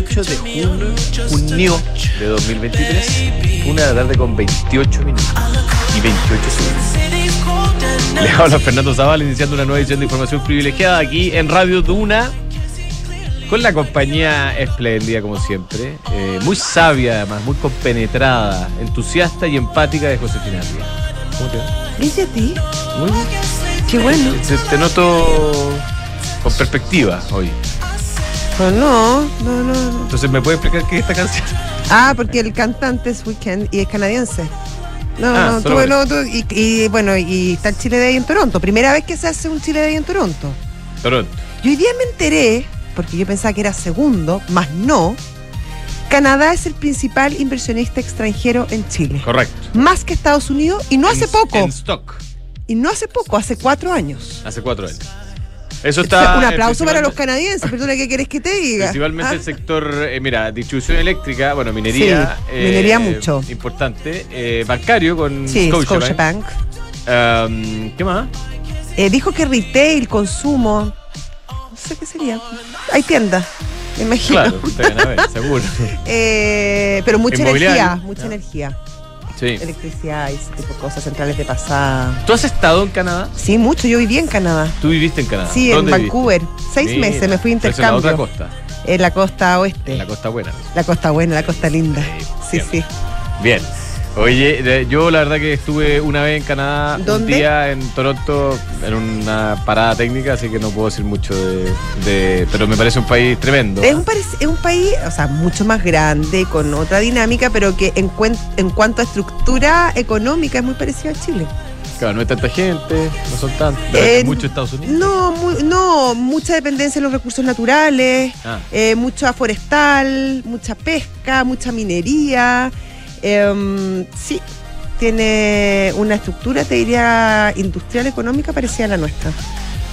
tardes. Miércoles 28 de junio, junio de 2023. Una de la tarde con 28 minutos y 28 segundos. Le habla Fernando Zaval iniciando una nueva edición de información privilegiada aquí en Radio Duna. Con la compañía espléndida, como siempre. eh, muy sabia, además, muy compenetrada, entusiasta y empática de Josefina Ría. ¿Cómo te va? ¿Dice a ti? Muy bien. Qué bueno. Te, te noto con perspectiva hoy. Pues no, no, no, no. Entonces, ¿me puede explicar qué es esta canción? Ah, porque el cantante es Weekend y es canadiense. No, Ah, no, tú- no, tú- y, y, bueno, y está el Chile Day en Toronto. Primera vez que se hace un Chile Day en Toronto. Toronto. Y hoy día me enteré, porque yo pensaba que era segundo, más no. Canadá es el principal inversionista extranjero en Chile. Correcto. Más que Estados Unidos, y no hace poco. En stock. Y no hace poco, hace cuatro años. Hace cuatro años. Eso está. un eh, aplauso para los canadienses, perdona, ¿qué querés que te diga? Principalmente ¿Ah? el sector, eh, mira, distribución eléctrica, bueno, minería. Sí, minería mucho. Importante. eh, bancario con Sí, Scotiabank. Scotiabank. Um, ¿Qué más? Eh, dijo que retail, consumo, no sé qué sería. Hay tiendas, me imagino. Claro, seguro. Eh, pero mucha energía, mucha Ah. energía. Sí. Electricidad y ese tipo de cosas, centrales de pasada. ¿Tú has estado en Canadá? Sí, mucho. Yo viví en Canadá. ¿Tú viviste en Canadá? Sí, en. Vancouver. Seis Mira, meses, me fui pero eso en la intercambio. otra costa, En la costa oeste. en la costa buena. La costa buena, la costa linda. Sí, bien. sí. Bien. Oye, de- yo la verdad que estuve una vez en Canadá, un día en Toronto, en una parada técnica, así que no puedo decir mucho de... de- pero me parece un país tremendo. Es un, es un país, o sea, mucho más grande, con otra dinámica, pero que en, cuen- en cuanto a estructura económica es muy parecido a Chile. Claro, no hay tanta gente, no son tantos. Eh, mucho Estados Unidos. No, mu- no, mucha dependencia en los recursos naturales, Ah, eh, mucha forestal, mucha pesca, mucha minería. Em, sí, tiene una estructura, te diría, industrial económica parecida a la nuestra.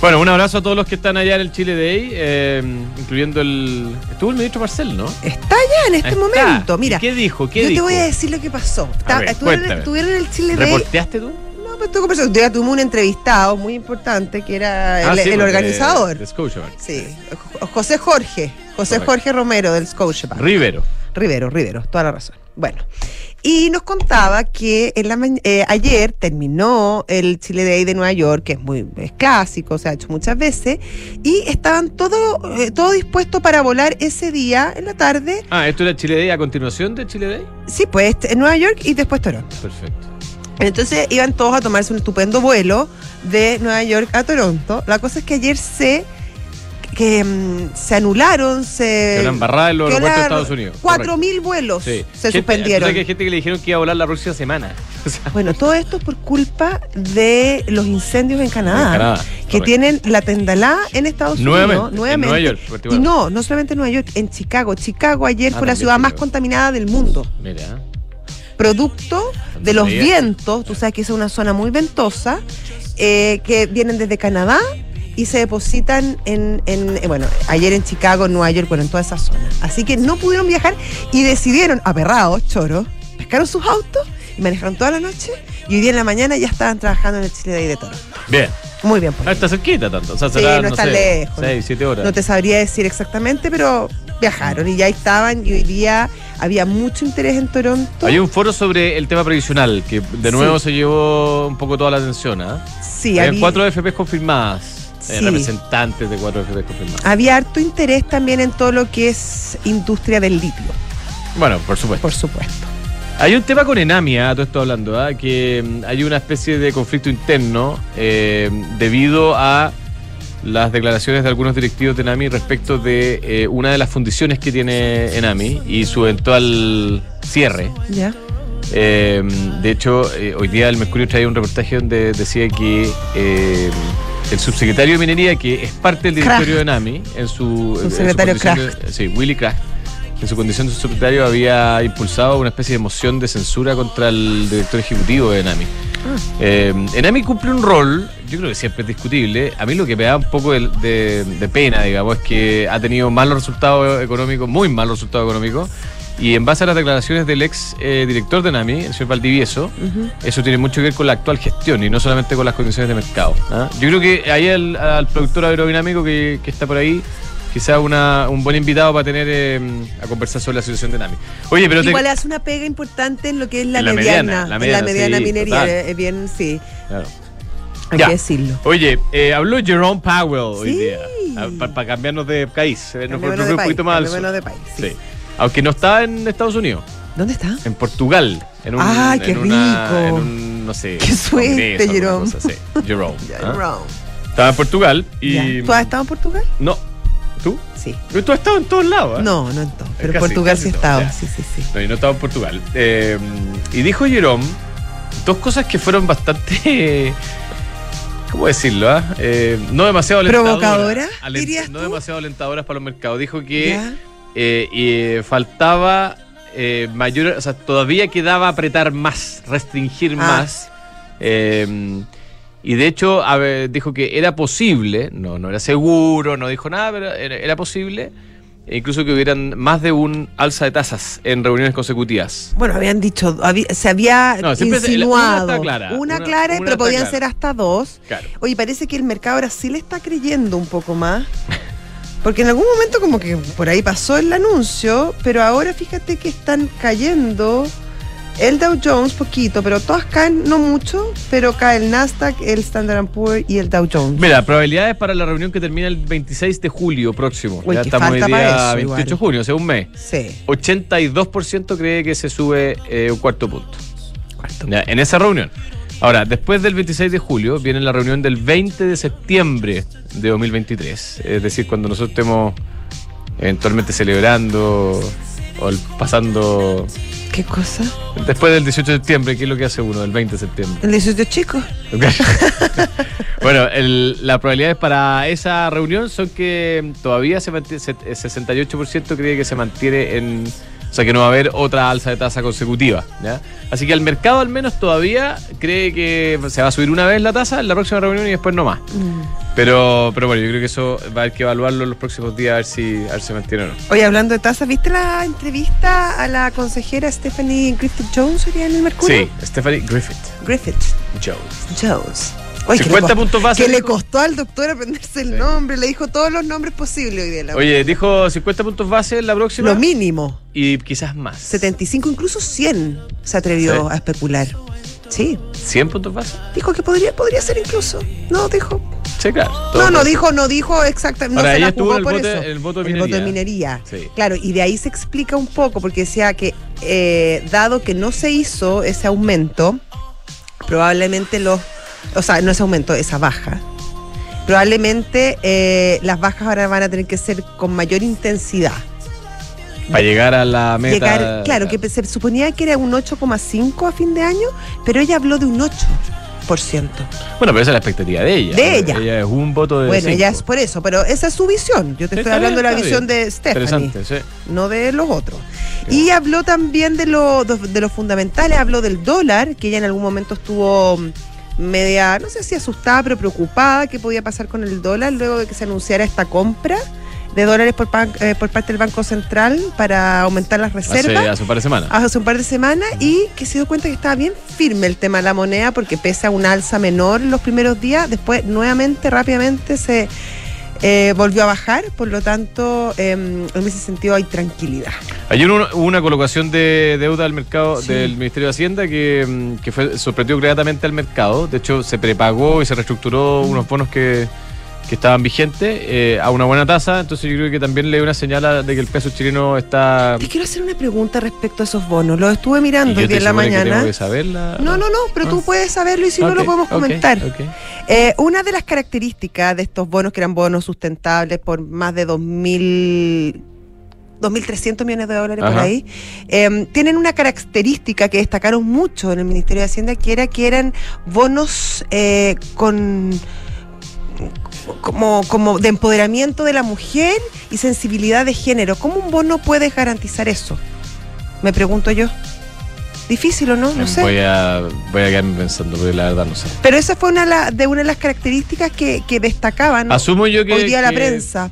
Bueno, un abrazo a todos los que están allá en el Chile Day, eh, incluyendo el... Estuvo el ministro Marcel, ¿no? Está ya en este Está. momento. Mira, ¿Y ¿Qué dijo? ¿Qué yo te voy a decir lo que pasó. Está- ver, estuvieron, estuvieron en el Chile Day. ¿Reporteaste tú? No, pues. Ya tuvimos un entrevistado muy importante que era Ah, el, sí, el organizador. De. Sí, Jo- José Jorge. José Correcto. Jorge Romero del Scotiabank. Rivero. Rivero, Rivero, toda la razón. Bueno, y nos contaba que en la eh, ayer terminó el Chile Day de Nueva York, que es muy es clásico, se ha hecho muchas veces, y estaban todo, eh, todo dispuesto para volar ese día en la tarde. Ah, ¿esto era Chile Day a continuación de Chile Day? Sí, pues en Nueva York y después Toronto. Perfecto. Entonces iban todos a tomarse un estupendo vuelo de Nueva York a Toronto. La cosa es que ayer se que mm, se anularon, se Que una embarrada en los que aeropuertos de Estados Unidos. Cuatro mil vuelos Sí. se Gente- suspendieron. que hay gente que le dijeron que iba a volar la próxima semana. O sea, Bueno, todo esto es por culpa de los incendios en Canadá, En Canadá, que correcto. tienen la tendalá en Estados Nuevamente, Unidos, en nuevamente. Nueva York, y no, no solamente en Nueva York, en Chicago. Chicago ayer Ah, fue la ciudad más contaminada del mundo. mira. Producto de los vientos, tú sabes que es una zona muy ventosa, eh, que vienen desde Canadá y se depositan en, en, eh, bueno, ayer en Chicago, en Nueva York, bueno, en toda esa zona. Así que no pudieron viajar y decidieron, aperrados, choros, pescaron sus autos y manejaron toda la noche y hoy día en la mañana ya estaban trabajando en el Chile Day de Toro. Bien. Muy bien, por Ah, está cerquita tanto. O sea, Sí, no está sé, lejos. Seis, siete horas. No te sabría decir exactamente, pero viajaron y ya estaban y hoy día había mucho interés en Toronto. Hay un foro sobre el tema previsional que de nuevo Sí. se llevó un poco toda la atención. ¿ah? Sí, Hay había, cuatro FPs confirmadas. Hay Sí. representantes de cuatro FPs confirmadas. había harto interés también en todo lo que es industria del litio, Bueno, por supuesto. por supuesto. Hay un tema con Enamia, todo esto hablando, ¿ah? que mm, hay una especie de conflicto interno eh, debido a las declaraciones de algunos directivos de Enami respecto de eh, una de las fundiciones que tiene Enami y su eventual cierre. ¿Ya? Eh, de hecho, eh, hoy día el Mercurio traía un reportaje donde decía que eh, el subsecretario de Minería, que es parte del directorio de NAMI, en su. en su Subsecretario condición de- sí, Willy Kraft, en su condición de subsecretario había impulsado una especie de moción de censura contra el director ejecutivo de NAMI. Eh, Enami cumple un rol, yo creo que siempre es discutible. A mí lo que me da un poco de, de- de pena, digamos, es que ha tenido malos resultados económicos, muy malos resultados económicos. Y en base a las declaraciones del ex eh, director de NAMI, el señor Valdivieso, eso tiene mucho que ver con la actual gestión y no solamente con las condiciones de mercado. ¿ah? Yo creo que ahí al, al productor aerodinámico que, que está por ahí quizás una, un buen invitado para tener eh, a conversar sobre la situación de Nami. Oye, pero te- Igual hace una pega importante en lo que es la En la mediana, mediana, la en mediana, la mediana sí, minería. Es bien, sí, Claro. hay Ya. que decirlo. Oye, eh, habló Jerome Powell hoy día. Para cambiarnos de país. eh, Nos Cambiémonos fue de un país, poquito más cambiémonos de país, sí. Sí. Aunque no estaba en Estados Unidos, ¿Dónde está? en Portugal. En un, ¡Ay, qué en una- rico! en un, no sé. ¡Qué suerte, Jerome! cosa así. Jerome. ¿ah? Wrong. Estaba en Portugal y. Ya. ¿Tú has estado en Portugal? No. ¿Tú? Sí. Pero Tú has estado en todos lados. ¿ah? No, no en todo. Pero en Portugal casi sí he estado. Sí, sí, sí. No, y no estaba en Portugal. Eh, y dijo Jerome dos cosas que fueron bastante. ¿Cómo decirlo? ah? Eh, no demasiado alentadoras. ¿Provocadoras, Alent- No demasiado alentadoras para los mercados. Dijo que Ya. Eh, faltaba eh, mayor. O sea, todavía quedaba apretar más, restringir Ah. más. Eh, y de hecho, a ver, dijo que era posible, no, no era seguro, no dijo nada, pero era, era posible, e incluso que hubieran más de un alza de tasas en reuniones consecutivas. Bueno, habían dicho, habí- se había No, siempre se- insinuado. una clara, Una una- clara, una pero podían clara. ser hasta dos. Claro. Oye, parece que el mercado ahora sí le está creyendo un poco más. Porque en algún momento como que por ahí pasó el anuncio, pero ahora fíjate que están cayendo el Dow Jones poquito, pero todas caen, no mucho, pero cae el Nasdaq, el Standard Poor's y el Dow Jones. Mira, probabilidades para la reunión que termina el 26 de julio próximo. Uy, ya estamos falta día para eso 28 de junio, o sea, un mes. Sí. 82% cree que se sube eh, un cuarto punto. Cuarto. Ya, en esa reunión. Ahora, después del 26 de julio viene la reunión del 20 de septiembre de 2023. Es decir, cuando nosotros estemos eventualmente celebrando o el- pasando ¿Qué cosa? después del 18 de septiembre, ¿qué es lo que hace uno del 20 de septiembre? El 18 chicos. bueno, el- las probabilidades para esa reunión son que todavía se mantiene, se- el 68% cree que se mantiene en... O sea, que no va a haber otra alza de tasa consecutiva. ¿ya? Así que el mercado al menos todavía cree que se va a subir una vez la tasa en la próxima reunión y después no más. Mm. Pero, pero bueno, yo creo que eso va a haber que evaluarlo en los próximos días a ver si, a ver si se mantiene o no. Oye, hablando de tasas, ¿viste la entrevista a la consejera Stephanie Griffith Jones hoy en el Mercurio? Sí, Stephanie Griffith Griffith Jones. Jones. Oye, que 50 le costó- puntos base. Que le costó al doctor aprenderse el Sí. nombre, le dijo todos los nombres posibles hoy día. la- Oye, dijo 50 puntos base en la próxima Lo mínimo, y quizás más. 75, incluso 100 se atrevió Sí. a especular. Sí, 100 puntos base. dijo que podría, podría ser incluso. No, dijo. Sí, claro. No, no dijo, no dijo exactamente. No Ahora, se ella la jugó el por voto- eso. el voto de el voto de minería. minería. Sí. Claro, y de ahí se explica un poco, porque decía que eh, dado que no se hizo ese aumento, probablemente los. O sea, no ese aumento, esa baja. Probablemente eh, las bajas ahora van a tener que ser con mayor intensidad. Para llegar a la meta. Llegar, claro, que se suponía que era un 8,5 a fin de año, pero ella habló de un 8%. Bueno, pero esa es la expectativa de ella. De ella. Ella es un voto de. Bueno, cinco. ella es por eso, pero esa es su visión. Yo te estoy hablando de la visión bien. de Stephanie. Interesante, sí. no de los otros. Y habló también de lo, de lo fundamentales, habló del dólar, que ella en algún momento estuvo media, no sé si asustada, pero preocupada qué podía pasar con el dólar luego de que se anunciara esta compra de dólares por, pan- eh, por parte del Banco Central para aumentar las Hace, reservas. hace un par de semanas. Hace un par de semanas y que se dio cuenta que estaba bien firme el tema de la moneda porque pese a un alza menor los primeros días, después nuevamente, rápidamente se eh, volvió a bajar, por lo tanto, em, en ese sentido hay tranquilidad. Ayer hubo una colocación de deuda al mercado Sí. del Ministerio de Hacienda que, mm, que fue, sorprendió gratamente al mercado. De hecho, se prepagó y se reestructuró unos bonos que, que estaban vigentes eh, a una buena tasa. Entonces, yo creo que también le dio una señal a- de que el peso chileno está. Te quiero hacer una pregunta respecto a esos bonos. Los estuve mirando hoy en la que mañana. tengo que saberla. No, no, no, pero tú Ah. puedes saberlo y si no lo podemos comentar. Eh, una de las características de estos bonos, que eran bonos sustentables por más de 2.000 2.300 millones de dólares por ahí, eh, tienen una característica que destacaron mucho en el Ministerio de Hacienda, que era que eran bonos eh, con como, como de empoderamiento de la mujer y sensibilidad de género. ¿Cómo un bono puede garantizar eso? Me pregunto yo. Difícil o no, no sé. Voy a, voy a quedarme pensando, porque la verdad no sé. Pero esa fue una de una de las características que, que destacaban Asumo yo que. hoy día la prensa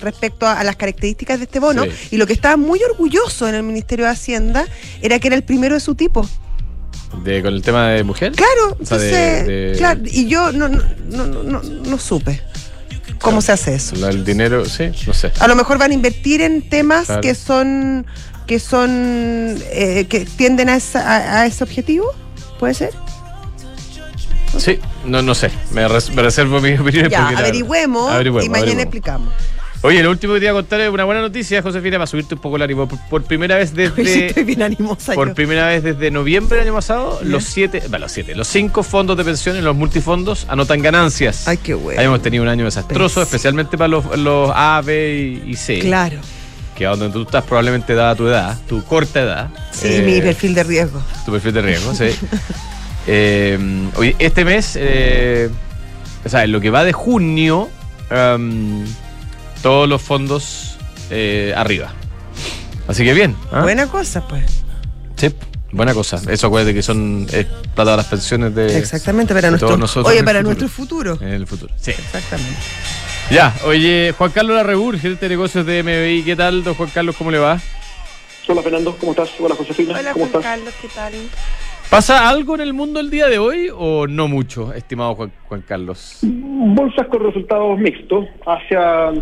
respecto a, a las características de este bono. Sí. Y lo que estaba muy orgulloso en el Ministerio de Hacienda era que era el primero de su tipo. De- con el tema de mujer. Claro, sea, de- entonces, de- claro, y yo no, no, no, no, no- supe. cómo se hace eso. El dinero, sí, no sé. A lo mejor van a invertir en temas Claro. que son que son eh, que tienden a, esa- a- a ese objetivo, ¿puede ser? Sí, no, no sé. Me, res- me reservo mi opinión. Ya, averigüemos, averigüemos, y mañana averigüemos. explicamos. Oye, lo último que te iba a contar es una buena noticia, Josefina, para subirte un poco el ánimo. Por, por primera vez Hoy estoy desde. bien animosa Por yo. primera vez desde noviembre del año pasado, los siete, bueno, los siete, los cinco fondos de pensiones, los multifondos, anotan ganancias. Ay, qué bueno. Habíamos tenido un año desastroso, especialmente para los, los A, B y, y C. Claro. Que a donde tú estás probablemente dada tu edad, tu corta edad. Sí, eh, mi perfil de riesgo. Tu perfil de riesgo, sí. Eh, oye, este mes, eh, o sea, en lo que va de junio, em, todos los fondos eh, arriba. Así que bien. ¿ah? Buena cosa, pues. Sí, buena cosa. Eso acuérdate que son es plata de las pensiones de, Exactamente, para de nuestro, todos nosotros oye, para futuro. nuestro futuro. En el futuro. Sí. Exactamente. Ya, oye, Juan Carlos Larrebur, gerente de negocios de MBI. ¿Qué tal, don Juan Carlos? ¿Cómo le va? Hola Fernando, ¿cómo estás? Hola Josefina, Hola, ¿cómo Juan estás? Carlos, ¿qué tal? ¿Pasa algo en el mundo el día de hoy o no mucho, estimado Juan, Juan Carlos? Bolsas con resultados mixtos, hacia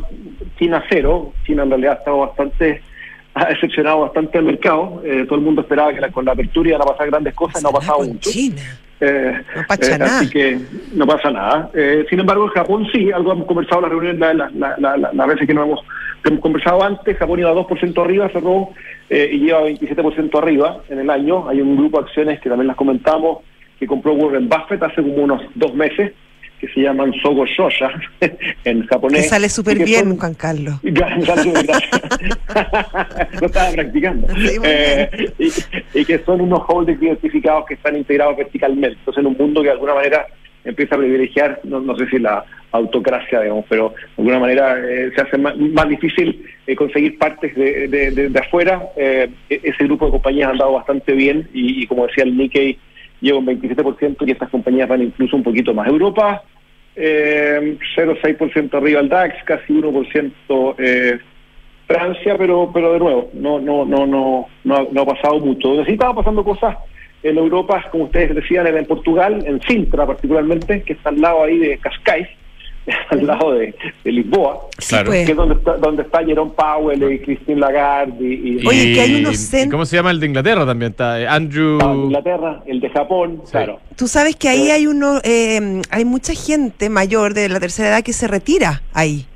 China cero, China en realidad ha estado bastante, ha decepcionado bastante el mercado, Eh, todo el mundo esperaba que la- con la apertura iban a pasar grandes cosas, no ha pasado mucho. China. Eh, No pasa nada. Así que no pasa nada. Eh, sin embargo, en Japón sí, algo hemos conversado en la reunión, la, la, la, la- la- las veces que no hemos, que hemos conversado antes, Japón iba 2% arriba, cerró eh, y lleva 27% arriba en el año. Hay un grupo de acciones que también las comentamos, que compró Warren Buffett hace como unos dos meses, que se llaman Sogo Shosha en Que japonés. sale y súper que bien, son- Juan Carlos. Gracias, gracias, gracias. Lo estaba practicando. Sí, Eh, y, y que son unos holdings identificados que están integrados verticalmente. Entonces, en un mundo que de alguna manera empieza a privilegiar, no, no sé si la autocracia, digamos, pero de alguna manera eh, se hace más, más difícil eh, conseguir partes de, de- de- afuera. Eh, e- ese grupo de compañías ha andado bastante bien y, como decía el Nikkei, lleva un 27% y estas compañías van incluso un poquito más. Europa, eh, 0,6% arriba el DAX, casi 1% eh, Francia, pero pero de nuevo, no no no no no, no ha pasado mucho. Sí estaban pasando cosas en Europa, como ustedes decían, era en Portugal, en Sintra particularmente, que está al lado ahí de Cascais, al lado de, de Lisboa, Claro. pues. que es donde está, donde está Jerome Powell y Christine Lagarde y, y Oye, que hay unos y cent- ¿Cómo se llama el de Inglaterra también? Está eh, Andrew. estaba en Inglaterra, el de Japón, Sí. claro. Tú sabes que ahí Eh. hay uno, eh, hay mucha gente mayor de la tercera edad que se retira ahí.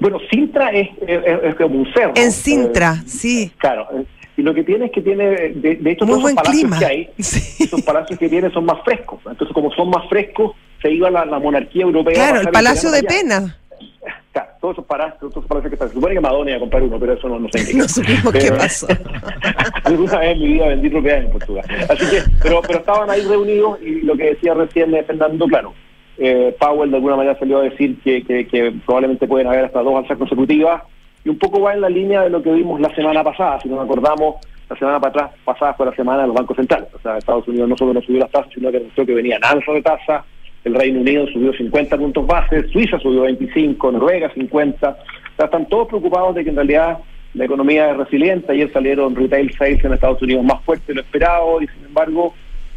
Bueno, Sintra es, es, es como un cerro. En Eh, Sintra, sí. Claro, eh, y lo que tiene es que tiene, de, de hecho, Muy todos esos palacios clima. que hay, Sí. esos palacios que tiene son más frescos. Entonces, como son más frescos, se iba la, la monarquía europea. Claro, el Palacio de allá. Pena. Claro, todos esos palacios, todos esos palacios que están. Se supone que Madonna iba a comprar uno, pero eso no, no sé. No supimos qué pasó. Alguna vez en mi vida vendí propiedades en Portugal. Así que, pero, pero estaban ahí reunidos y lo que decía recién eh, Fernando, claro, eh, Powell de alguna manera salió a decir que, que, que probablemente pueden haber hasta dos alzas consecutivas y un poco va en la línea de lo que vimos la semana pasada, si nos acordamos, la semana para atrás, pasada fue la semana de los bancos centrales. O sea, Estados Unidos no solo no subió las tasas, sino que anunció que venían alzas de tasas, el Reino Unido subió 50 puntos base, Suiza subió 25, Noruega 50. O sea, están todos preocupados de que en realidad la economía es resiliente. Ayer salieron retail sales en Estados Unidos más fuertes de lo esperado y sin embargo,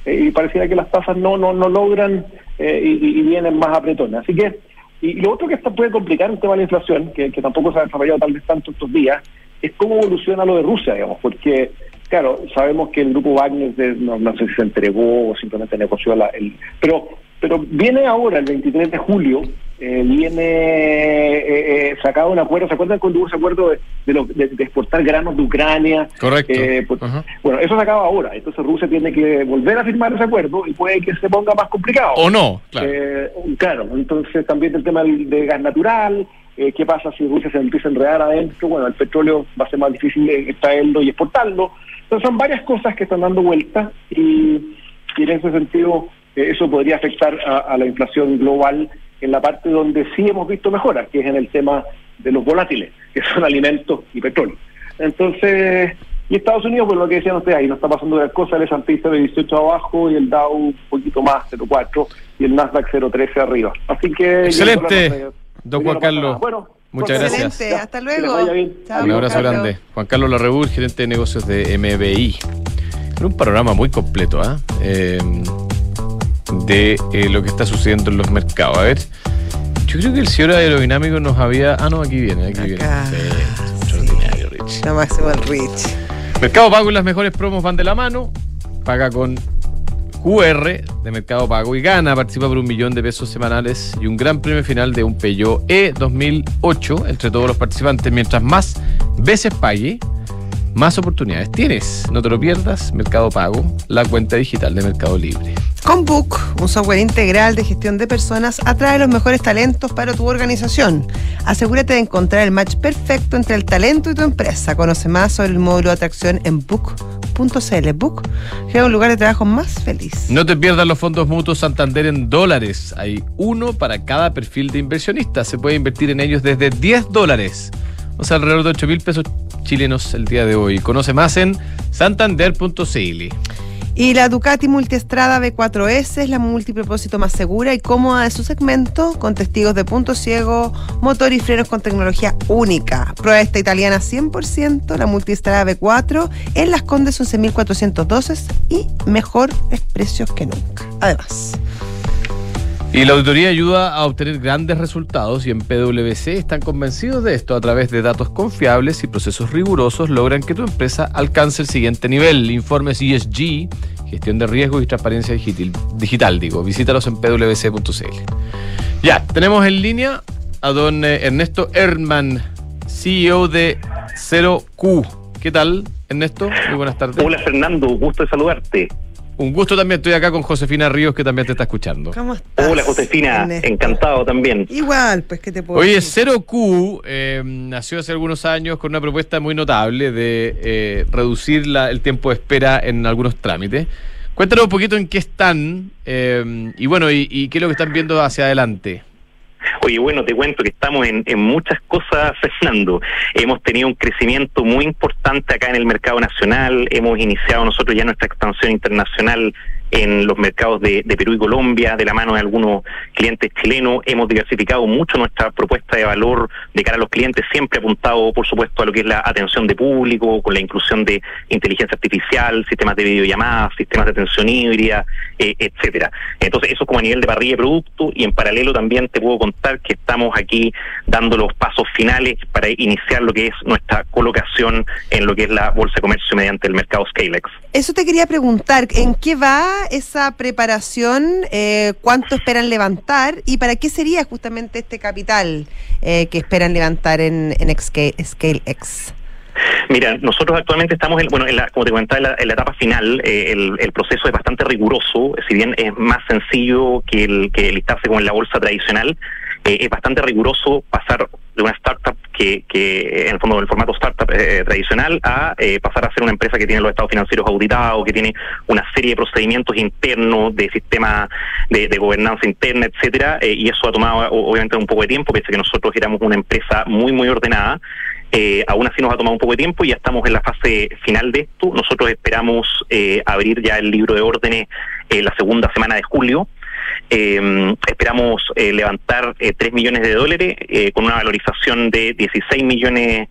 eh, y pareciera que las tasas no no no logran eh, y, y vienen más apretones. Así que, y lo otro que está, puede complicar el tema de la inflación, que, que tampoco se ha desarrollado tal vez tanto estos días, es cómo evoluciona lo de Rusia, digamos, porque, claro, sabemos que el grupo Wagner, de- no, no sé si se entregó o simplemente negoció la, el... Pero pero viene ahora, el 23 de julio, eh, viene eh, eh, sacado un acuerdo, ¿se acuerdan cuando hubo ese acuerdo de, de, lo- de- de exportar granos de Ucrania? Correcto. Eh. Bueno, eso se acaba ahora, entonces Rusia tiene que volver a firmar ese acuerdo y puede que se ponga más complicado. O no, claro. Eh, claro, entonces también el tema del- de gas natural, eh, qué pasa si Rusia se empieza a enredar adentro, bueno, el petróleo va a ser más difícil extraerlo y exportarlo. Entonces son varias cosas que están dando vuelta y, y en ese sentido eso podría afectar a, a la inflación global en la parte donde sí hemos visto mejoras, que es en el tema de los volátiles, que son alimentos y petróleo. Entonces, y Estados Unidos, pues lo que decían ustedes ahí, no está pasando gran cosa, el S&P de 18 abajo y el Dow un poquito más, 0,4 y el Nasdaq 0,13 arriba. Así que... Excelente, dólar don no Juan Carlos. Bueno, Muchas gracias. Hasta luego. Chao, Un abrazo Carlos. grande. Juan Carlos Larrebur, gerente de negocios de MBI. Era un panorama muy completo ¿ah? Eh, de eh, lo que está sucediendo en los mercados. A ver, Yo creo que el señor aerodinámico nos había. Ah, no, aquí viene, aquí viene. Acá. Sí, Sí. extraordinario, Rich. La máxima Rich. Mercado Pago y las mejores promos van de la mano. Paga con QR de Mercado Pago y gana. Participa por un millón de pesos semanales y un gran premio final de un Peugeot E 2008 entre todos los participantes. Mientras más veces pague, más oportunidades tienes. No te lo pierdas. Mercado Pago, la cuenta digital de Mercado Libre. Con Book, un software integral de gestión de personas, atrae los mejores talentos para tu organización. Asegúrate de encontrar el match perfecto entre el talento y tu empresa. Conoce más sobre el módulo de atracción en book.cl. Book crea un lugar de trabajo más feliz. No te pierdas los fondos mutuos Santander en dólares. Hay uno para cada perfil de inversionista. Se puede invertir en ellos desde 10 dólares. O sea, alrededor de 8 mil pesos chilenos el día de hoy. Conoce más en santander.cl. Y la Ducati Multiestrada B4S es la multipropósito más segura y cómoda de su segmento, con testigos de punto ciego, motor y frenos con tecnología única. Prueba esta italiana 100%, la Multiestrada B4, en Las Condes 11.412 y mejores precios que nunca. Además, Y la auditoría ayuda a obtener grandes resultados y en PwC están convencidos de esto. A través de datos confiables y procesos rigurosos logran que tu empresa alcance el siguiente nivel. Informes ESG, gestión de riesgos y transparencia digital. digo. Visítalos en pwc.cl. Ya, tenemos en línea a don eh, Ernesto Erdman, CEO de 0Q. ¿Qué tal, Ernesto? Muy buenas tardes. Hola Fernando, gusto de saludarte. Un gusto también. Estoy acá con Josefina Ríos, que también te está escuchando. ¿cómo estás? Hola Josefina, Ernesto? encantado también. Igual, pues, ¿qué te puedo Oye, decir? 0Q eh, nació hace algunos años con una propuesta muy notable de eh, reducir la- el tiempo de espera en algunos trámites. Cuéntanos un poquito en qué están eh, y bueno, y, y qué es lo que están viendo hacia adelante. Oye, bueno, te cuento que estamos en, en muchas cosas, Fernando. Hemos tenido un crecimiento muy importante acá en el mercado nacional. Hemos iniciado nosotros ya nuestra expansión internacional en los mercados de, Perú y Colombia, de la mano de algunos clientes chilenos. Hemos diversificado mucho nuestra propuesta de valor de cara a los clientes, siempre apuntado, por supuesto, a lo que es la atención de público, con la inclusión de inteligencia artificial, sistemas de videollamadas, sistemas de atención híbrida, eh, etcétera. Entonces, eso como a nivel de parrilla de producto y en paralelo también te puedo contar que estamos aquí dando los pasos finales para iniciar lo que es nuestra colocación en lo que es la bolsa de comercio mediante el mercado Scalex. Eso te quería preguntar, ¿en qué va esa preparación? Eh, ¿Cuánto esperan levantar? ¿Y para qué sería justamente este capital eh, que esperan levantar en, en ScaleX? Mira, nosotros actualmente estamos, en, bueno, en la, como te comentaba, en la, etapa final, eh, el, proceso es bastante riguroso, si bien es más sencillo que el que listarse como en la bolsa tradicional, es bastante riguroso pasar de una startup que, que en el fondo del formato startup eh, tradicional a eh, pasar a ser una empresa que tiene los estados financieros auditados, que tiene una serie de procedimientos internos, de sistema de, gobernanza interna, etcétera, eh, y eso ha tomado obviamente un poco de tiempo, pese a que nosotros éramos una empresa muy muy ordenada. Eh, aún así nos ha tomado un poco de tiempo y ya estamos en la fase final de esto. Nosotros esperamos eh, abrir ya el libro de órdenes eh, la segunda semana de julio. Eh, esperamos eh, levantar eh, 3 millones de dólares eh, con una valorización de 16 millones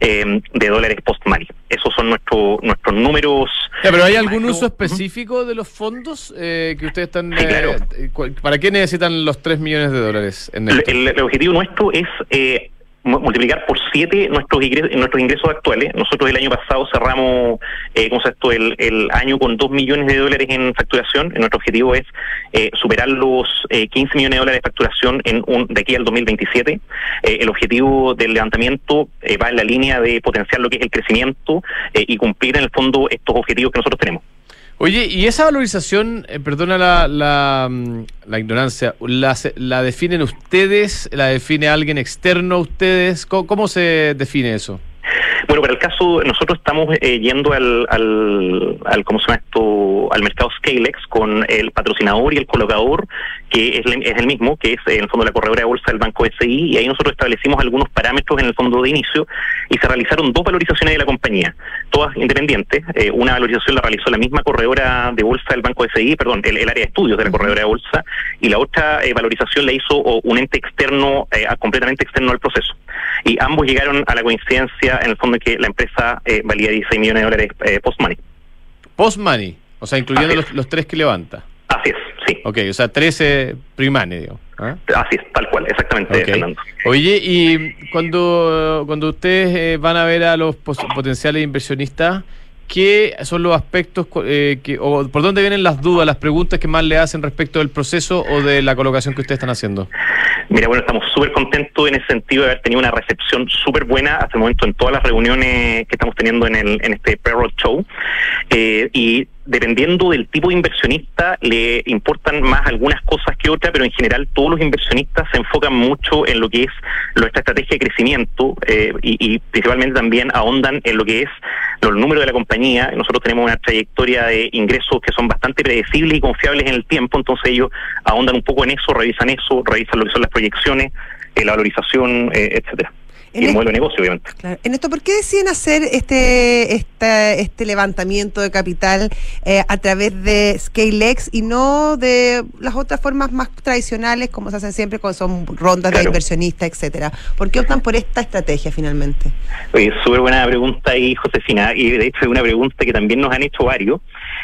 eh, de dólares post-money. Esos son nuestros nuestros números. Ya, pero ¿hay algún uso específico de los fondos eh, que ustedes están... Sí, claro. eh, ¿Para qué necesitan los 3 millones de dólares? En El, el- el objetivo nuestro es eh, multiplicar por siete nuestros ingresos, nuestros ingresos actuales. Nosotros el año pasado cerramos, eh, ¿cómo se esto? El, el año con 2 millones de dólares en facturación. Nuestro objetivo es eh, superar los eh, 15 millones de dólares de facturación en un, de aquí al 2027. Eh, el objetivo del levantamiento eh, va en la línea de potenciar lo que es el crecimiento eh, y cumplir en el fondo estos objetivos que nosotros tenemos. Oye, ¿y esa valorización, eh, perdona la, la, mm, la ignorancia, la, la definen ustedes? ¿La define alguien externo a ustedes? ¿Cómo, cómo se define eso? Bueno, para el caso, nosotros estamos eh, yendo al, al, al, ¿cómo se llama esto? Al mercado Scalex con el patrocinador y el colocador, que es, el- es el mismo, que es en el fondo la corredora de bolsa del Banco SI, y ahí nosotros establecimos algunos parámetros en el fondo de inicio y se realizaron dos valorizaciones de la compañía, todas independientes. Eh, una valorización la realizó la misma corredora de bolsa del Banco SI, perdón, el, el área de estudios de la corredora de bolsa, y la otra eh, valorización la hizo un ente externo, eh, completamente externo al proceso. Y ambos llegaron a la coincidencia en el fondo de que la empresa eh, valía 16 millones de dólares eh, post-money. Post-money, o sea, incluyendo los, los tres que levanta. Así es, sí. Ok, o sea, 13 pre-money, digo. ¿Ah? Así es, tal cual, exactamente. Fernando. Oye, y cuando, cuando ustedes eh, van a ver a los pos- potenciales inversionistas, ¿qué son los aspectos eh, que, o por dónde vienen las dudas, las preguntas que más le hacen respecto del proceso o de la colocación que ustedes están haciendo? Mira, bueno, estamos súper contentos en ese sentido de haber tenido una recepción súper buena hasta el momento en todas las reuniones que estamos teniendo en, el, en este pre-road show. Eh, y dependiendo del tipo de inversionista, le importan más algunas cosas que otras, pero en general todos los inversionistas se enfocan mucho en lo que es nuestra estrategia de crecimiento eh, y, y principalmente también ahondan en lo que es los números de la compañía. Nosotros tenemos una trayectoria de ingresos que son bastante predecibles y confiables en el tiempo, entonces ellos ahondan un poco en eso, revisan eso, revisan lo que son las proyecciones, eh, la valorización, eh, etcétera. Y el modelo de negocio, obviamente. Claro. En esto, ¿por qué deciden hacer este, esta- este levantamiento de capital eh, a través de ScaleX y no de las otras formas más tradicionales como se hacen siempre cuando son rondas de inversionistas, etcétera? ¿Por qué optan por esta estrategia finalmente? Oye, súper buena pregunta ahí, Josefina, y de hecho es una pregunta que también nos han hecho varios.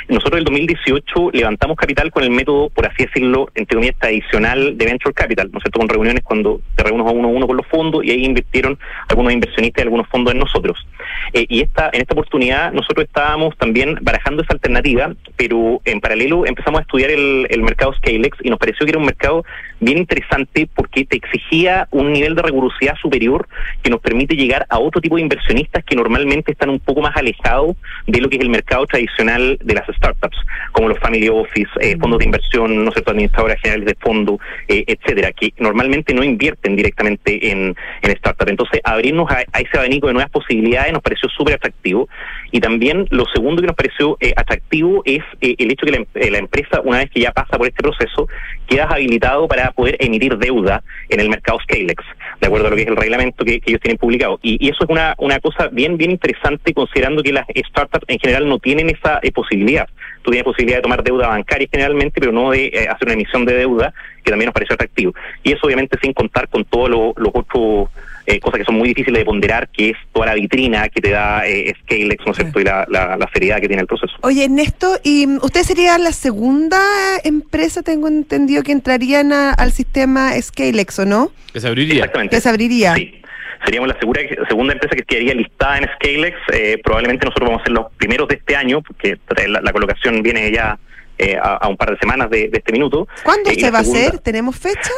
Nosotros en el 2018 levantamos capital con el método, por así decirlo, entre comillas, tradicional de Venture Capital, ¿no es cierto? Con reuniones cuando te reúnes a uno a uno con los fondos y ahí invirtieron algunos inversionistas y algunos fondos en nosotros. Eh, y esta en esta oportunidad nosotros estábamos también barajando esa alternativa, pero en paralelo empezamos a estudiar el, el mercado Scalex y nos pareció que era un mercado bien interesante porque te exigía un nivel de rigurosidad superior que nos permite llegar a otro tipo de inversionistas que normalmente están un poco más alejados de lo que es el mercado tradicional de las startups, como los family office, eh, fondos de inversión, no sé, administradoras generales de fondo, eh, etcétera, que normalmente no invierten directamente en, en startups. Entonces, abrirnos a, ese abanico de nuevas posibilidades nos pareció súper atractivo. Y también lo segundo que nos pareció eh, atractivo es eh, el hecho que la, em- eh, empresa, una vez que ya pasa por este proceso, quedas habilitado para poder emitir deuda en el mercado Scalex, de acuerdo a lo que es el reglamento que, que ellos tienen publicado. Y, y eso es una, una cosa bien, bien interesante considerando que las startups en general no tienen esa eh, posibilidad. Tú tienes posibilidad de tomar deuda bancaria generalmente, pero no de eh, hacer una emisión de deuda, que también nos pareció atractivo. Y eso obviamente sin contar con todos lo- los otros eh, cosas que son muy difíciles de ponderar, que es toda la vitrina que te da eh, Scalex, ¿no es cierto? Y la, la, la seriedad que tiene el proceso. Oye, Ernesto, ¿y usted sería la segunda empresa, tengo entendido, que entrarían a- al sistema ScaleX, ¿o no? Que se abriría. Exactamente. Que se abriría. Sí. Seríamos la segura, segunda empresa que quedaría listada en Scalex. Eh, probablemente nosotros vamos a ser los primeros de este año, porque la, la colocación viene ya eh, a, a un par de semanas de, de este minuto. ¿Cuándo Eh, se va a hacer? ¿Tenemos fecha?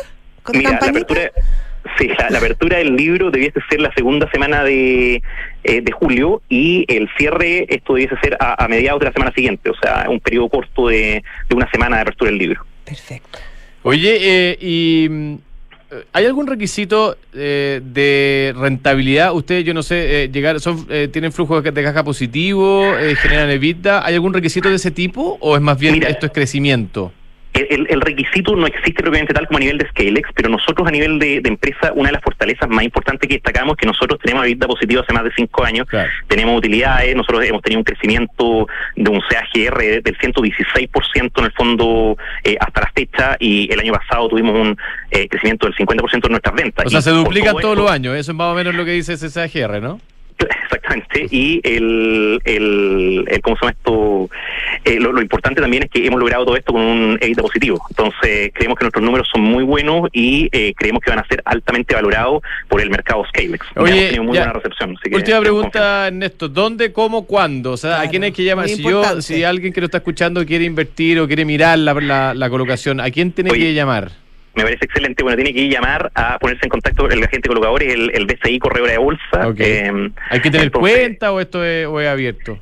¿Con Mira, la apertura, sí, la, la apertura del libro debiese ser la segunda semana de, eh, de julio y el cierre, esto debiese ser a, a mediados de la semana siguiente, o sea, un periodo corto de, de una semana de apertura del libro. Perfecto. Oye, eh, y ¿hay algún requisito eh, de rentabilidad? Ustedes, yo no sé, eh, llegar, son, eh, ¿tienen flujo de caja positivo? Eh, ¿Generan EBITDA? ¿Hay algún requisito de ese tipo? ¿O es más bien Mira. esto es crecimiento? El, el- requisito no existe propiamente tal como a nivel de Scalex, pero nosotros a nivel de, de empresa, una de las fortalezas más importantes que destacamos es que nosotros tenemos vida positiva hace más de cinco años, Claro. tenemos utilidades, nosotros hemos tenido un crecimiento de un CAGR del 116% en el fondo eh, hasta la fecha y el año pasado tuvimos un eh, crecimiento del 50% de nuestras ventas. O sea, Y se duplican todo todos los años. Eso es más o menos lo que dice CCAGR, ¿no? Exactamente, y el, el, el ¿cómo se llama esto? Eh, lo, lo importante también es que hemos logrado todo esto con un EBITDA positivo. Entonces, creemos que nuestros números son muy buenos y eh, creemos que van a ser altamente valorados por el mercado Scalex. Oye, hemos tenido muy ya. buena recepción. así que Última confianza. pregunta, Ernesto. ¿Dónde, cómo, cuándo? O sea, ¿a quién hay que llamar? muy Si, yo, si alguien que lo está escuchando quiere invertir o quiere mirar la, la- la colocación, ¿a quién tiene Oye, que llamar? Me parece excelente. Bueno, tiene que llamar a ponerse en contacto el agente colocador, el, el BCI Corredora de Bolsa. Eh, ¿Hay que tener entonces, cuenta o esto es, o es abierto?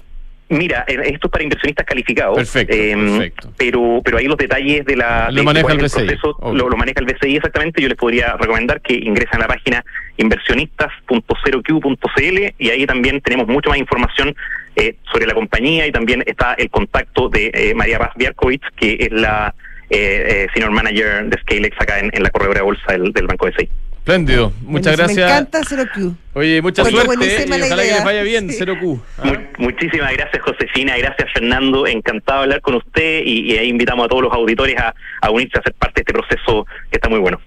Mira, eh, esto es para inversionistas calificados. Perfecto, eh, perfecto. Pero, pero ahí los detalles de la Lo de maneja el BCI, proceso lo, lo maneja el BCI exactamente. Yo les podría recomendar que ingresen a la página inversionistas.0q.cl y ahí también tenemos mucho más información eh, sobre la compañía y también está el contacto de eh, María Paz Biarkovich, que es la eh, senior manager de Scalex acá en, en la corredora de bolsa del, del Banco BCI. Espléndido. Muchas gracias. Me encanta Zero Q. Oye, mucha Oye, suerte y la ojalá que les vaya bien, Sí. 0Q. ¿ah? Mu- muchísimas gracias, Josefina. Gracias, Fernando. Encantado de hablar con usted y, y ahí invitamos a todos los auditores a, a unirse a ser parte de este proceso que está muy bueno.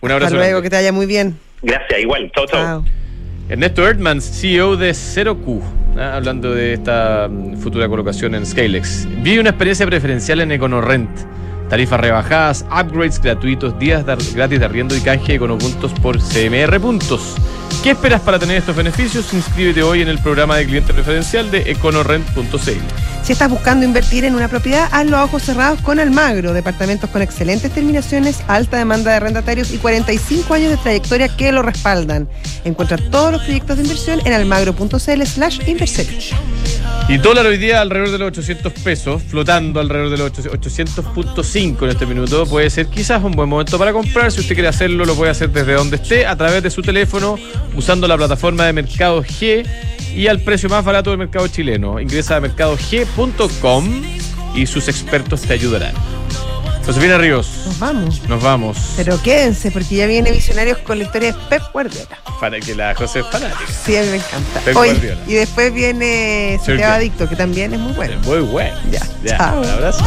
Un Hasta abrazo. luego, grande. que te vaya muy bien. Gracias, igual. Chao, chao. Chao. Ernesto Erdmans, CEO de 0Q, ¿ah? hablando de esta mm, futura colocación en Scalex. Vive una experiencia preferencial en EconoRent. Tarifas rebajadas, upgrades gratuitos, días gratis de arriendo y canje de Econopuntos por CMR Puntos. ¿Qué esperas para tener estos beneficios? Inscríbete hoy en el programa de cliente preferencial de econorrent.cl. Si estás buscando invertir en una propiedad, hazlo a ojos cerrados con Almagro. Departamentos con excelentes terminaciones, alta demanda de arrendatarios y 45 años de trayectoria que lo respaldan. Encuentra todos los proyectos de inversión en almagro.cl slash. Y dólar hoy día alrededor de los 800 pesos, flotando alrededor de los 800.5 en este minuto. Puede ser quizás un buen momento para comprar. Si usted quiere hacerlo, lo puede hacer desde donde esté, a través de su teléfono, usando la plataforma de Mercado G y al precio más barato del mercado chileno. Ingresa a mercadog.com y sus expertos te ayudarán. Josefina Ríos, Nos vamos. nos vamos. Pero quédense, porque ya viene Visionarios con la historia de Pep Guardiola. Para que la José es fanática. Sí, a mí me encanta. Pep Guardiola. y después viene. Santiago Adicto, que también es muy bueno. Muy bueno. Ya, Ya, chao. un abrazo.